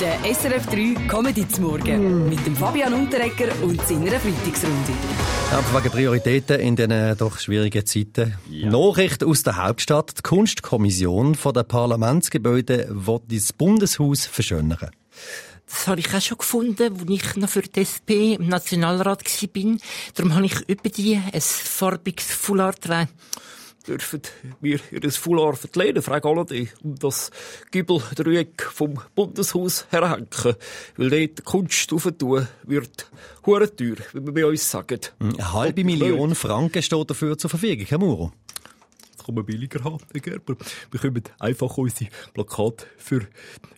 Der SRF 3 Comedy zum Morgen mit dem Fabian Unterrecker und seiner Freitagsrunde. Einfach wegen Prioritäten in diesen doch schwierigen Zeiten. Nachricht aus der Hauptstadt. Die Kunstkommission von der Parlamentsgebäude will das Bundeshaus verschönern. Das habe ich auch schon gefunden, als ich noch für die SP im Nationalrat war. Darum habe ich über die ein farbiges Foulard getragen. Dürfen wir ihr Foulard verlehnen, Frau Galladay, und das Gübeldreieck vom Bundeshaus herhängen. Weil dort Kunst aufentun wird hure teuer, wie wir bei uns sagen. Eine halbe Million Franken steht dafür zur Verfügung, Herr Muro. Man billiger haben, Herr Gerber. Wir können einfach unsere Plakate für,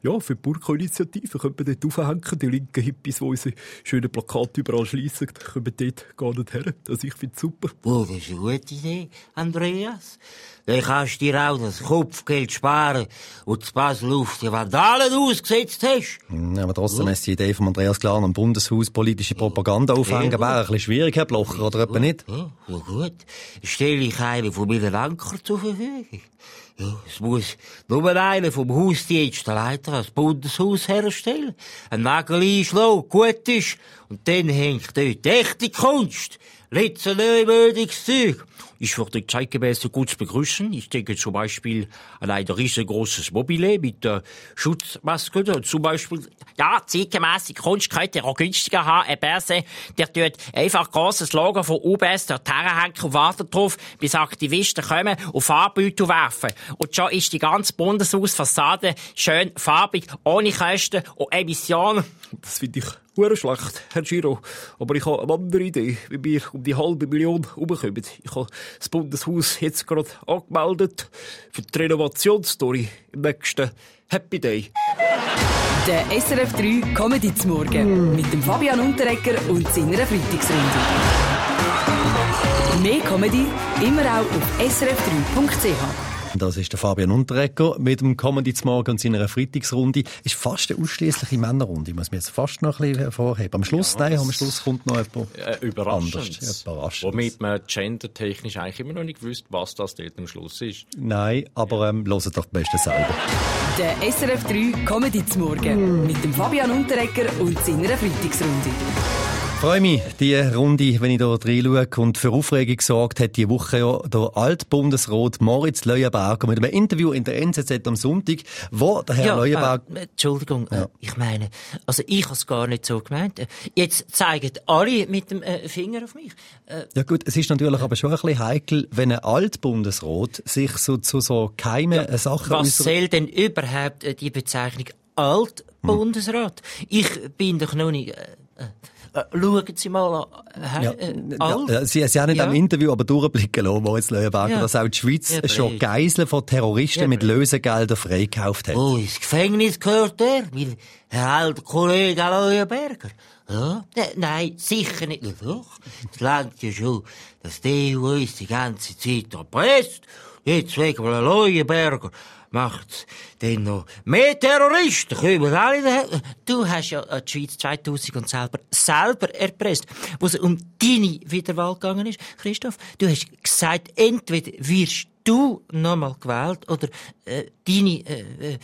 ja, für die Burka-Initiative können wir dort aufhängen. Die linken Hippies, die unsere schönen Plakate überall schliessen, kommen dort gar nicht her. Das ich finde super. Oh, das ist eine gute Idee, Andreas. Dann kannst du dir auch das Kopfgeld sparen und das Basel auf die Vandalen ausgesetzt hast. Hm, Aber trotzdem ist die Idee von Andreas Klar am Bundeshaus politische Propaganda aufhängen, wäre ein bisschen schwierig, Herr Blocher, oder etwa nicht? Ja, ja gut. Stelle ich einen von meinen Anker zur Verfügung. Ja, es muss nur einer vom Hausdienst, der Leiter, das Bundeshaus herstellen. Ein Nagel einschlagen, gut ist. Und dann hängt dort echte Kunst. Letzte neumodiges Zeug. Ich würde zeitgemäß so gut begrüßen. Ich denke zum Beispiel an ein riesengroßes Mobile mit der Schutzmaske. Zum Beispiel, ja, zeitgemäße Kunst könnte auch günstiger haben. Ein Börse, der tut einfach großes Logo von UBS dort herhängen und wartet drauf, bis Aktivisten kommen und Farbbeutel werfen. Und schon ist die ganze Bundeshausfassade schön farbig, ohne Kosten und Emissionen. Das finde ich hure schlecht, Herr Giro. Aber ich habe eine andere Idee, wie wir um die halbe Million herumkommen. Ich habe das Bundeshaus jetzt gerade angemeldet für die Renovationsstory im nächsten Happy Day. Der SRF 3 Comedy zum Morgen mit dem Fabian Unterrecker und seiner Freitagsrunde. Mehr Comedy immer auch auf srf3.ch. Das ist der Fabian Unterrecker mit dem Comedy zum Morgen und seiner Freitagsrunde. Ist fast eine ausschliessliche Männerrunde. Ich muss mir jetzt fast noch ein bisschen hervorheben. Am Schluss, nein, am Schluss kommt noch jemand Äh, überraschend. anders. Ja, überraschend. Womit man gendertechnisch eigentlich immer noch nicht gewusst, was das dort am Schluss ist. Nein, aber ähm, hört doch am besten selber. Der SRF 3 Comedy zum Morgen mit dem Fabian Unterrecker und seiner Freitagsrunde. Freue mich, die Runde, wenn ich da reinschaue. Und für Aufregung gesorgt hat die Woche ja der Altbundesrat Moritz Leuenberger mit einem Interview in der NZZ am Sonntag, wo der Herr Leuenberger... Äh, Entschuldigung, äh, ich meine, also ich habe es gar nicht so gemeint. Äh, Jetzt zeigen alle mit dem äh, Finger auf mich. Äh, Ja gut, es ist natürlich aber schon ein bisschen heikel, wenn ein Altbundesrat sich so zu so geheimen Sachen was soll denn überhaupt äh, die Bezeichnung Altbundesrat? Ich bin doch noch nicht... Äh, äh, äh, schauen Sie mal an. Ja, Äh, ja, Sie, Sie haben in Ja. diesem Interview aber durchblicken lassen, Moritz Leuenberger, Ja. dass auch die Schweiz Ja, schon. Geiseln von Terroristen Ja, mit. Lösegeldern freigekauft hat. Oh, ins Gefängnis gehört er, mein alter Kollege Leuenberger. Ja? Äh, nein, sicher nicht. Doch. Es langt ja schon, dass die EU uns die ganze Zeit erpresst. Jetzt wegen Leuenberger macht's dann noch mehr Terroristen. Kommen alle daher. Du hast ja äh, die Schweiz 2000 selber, selber erpresst, wo es um deine Wiederwahl gegangen ist. Christoph, du hast gesagt, entweder wirst du nochmal gewählt oder äh, deine äh, äh,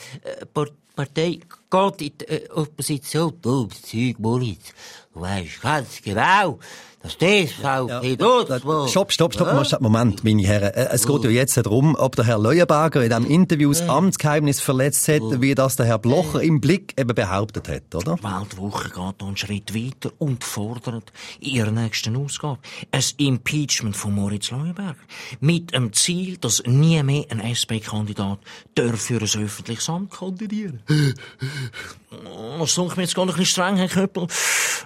Par- Partei geht in die äh, Opposition. Zeug, Moritz. Du weißt ganz genau, dass das VP dort war. Stopp, stopp, stopp, ja. Moment, meine Herren. Es geht ja jetzt darum, ob der Herr Leuenberger in diesem Interview das Amtsgeheimnis verletzt hat, wie das der Herr Blocher im Blick eben behauptet hat, oder? Die Weltwoche geht noch einen Schritt weiter und fordert in ihrer nächsten Ausgabe ein Impeachment von Moritz Leuenberger. Mit dem Ziel, dass nie mehr ein SP-Kandidat für ein öffentliches Amt kandidieren ein bisschen streng, Herr Köppel.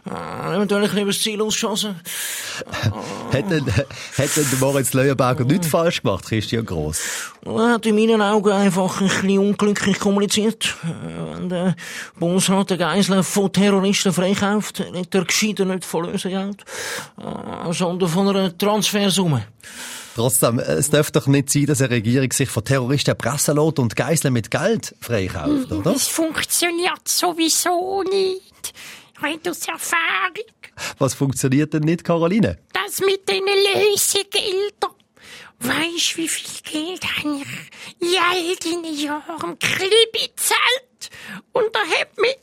Eventuell ein bisschen über das Ziel ausschossen. Hat denn, hat denn der Moritz Leuenberger nichts falsch gemacht, Christian Gross? Er hat in meinen Augen einfach ein bisschen unglücklich kommuniziert. Wenn der Bundesrat den Geisel von Terroristen freikauft, nicht er gescheiter nicht von Lösegeld, sondern von einer Transfersumme. Trotzdem, es darf doch nicht sein, dass eine Regierung sich von Terroristen erpressen lässt und Geiseln mit Geld freikauft, oder? Es funktioniert sowieso nicht. Ich rede aus Erfahrung. Was funktioniert denn nicht, Caroline? Das mit den Lösegeldern. Weisst, wie viel Geld habe ich in all diesen Jahren Kribi gezahlt? Und er hat mich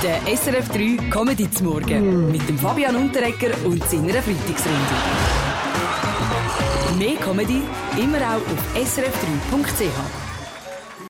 Der SRF 3 Comedy zum Morgen mit dem Fabian Unterrecker und seiner Freitagsrunde. Mehr Comedy immer auch auf srf3.ch.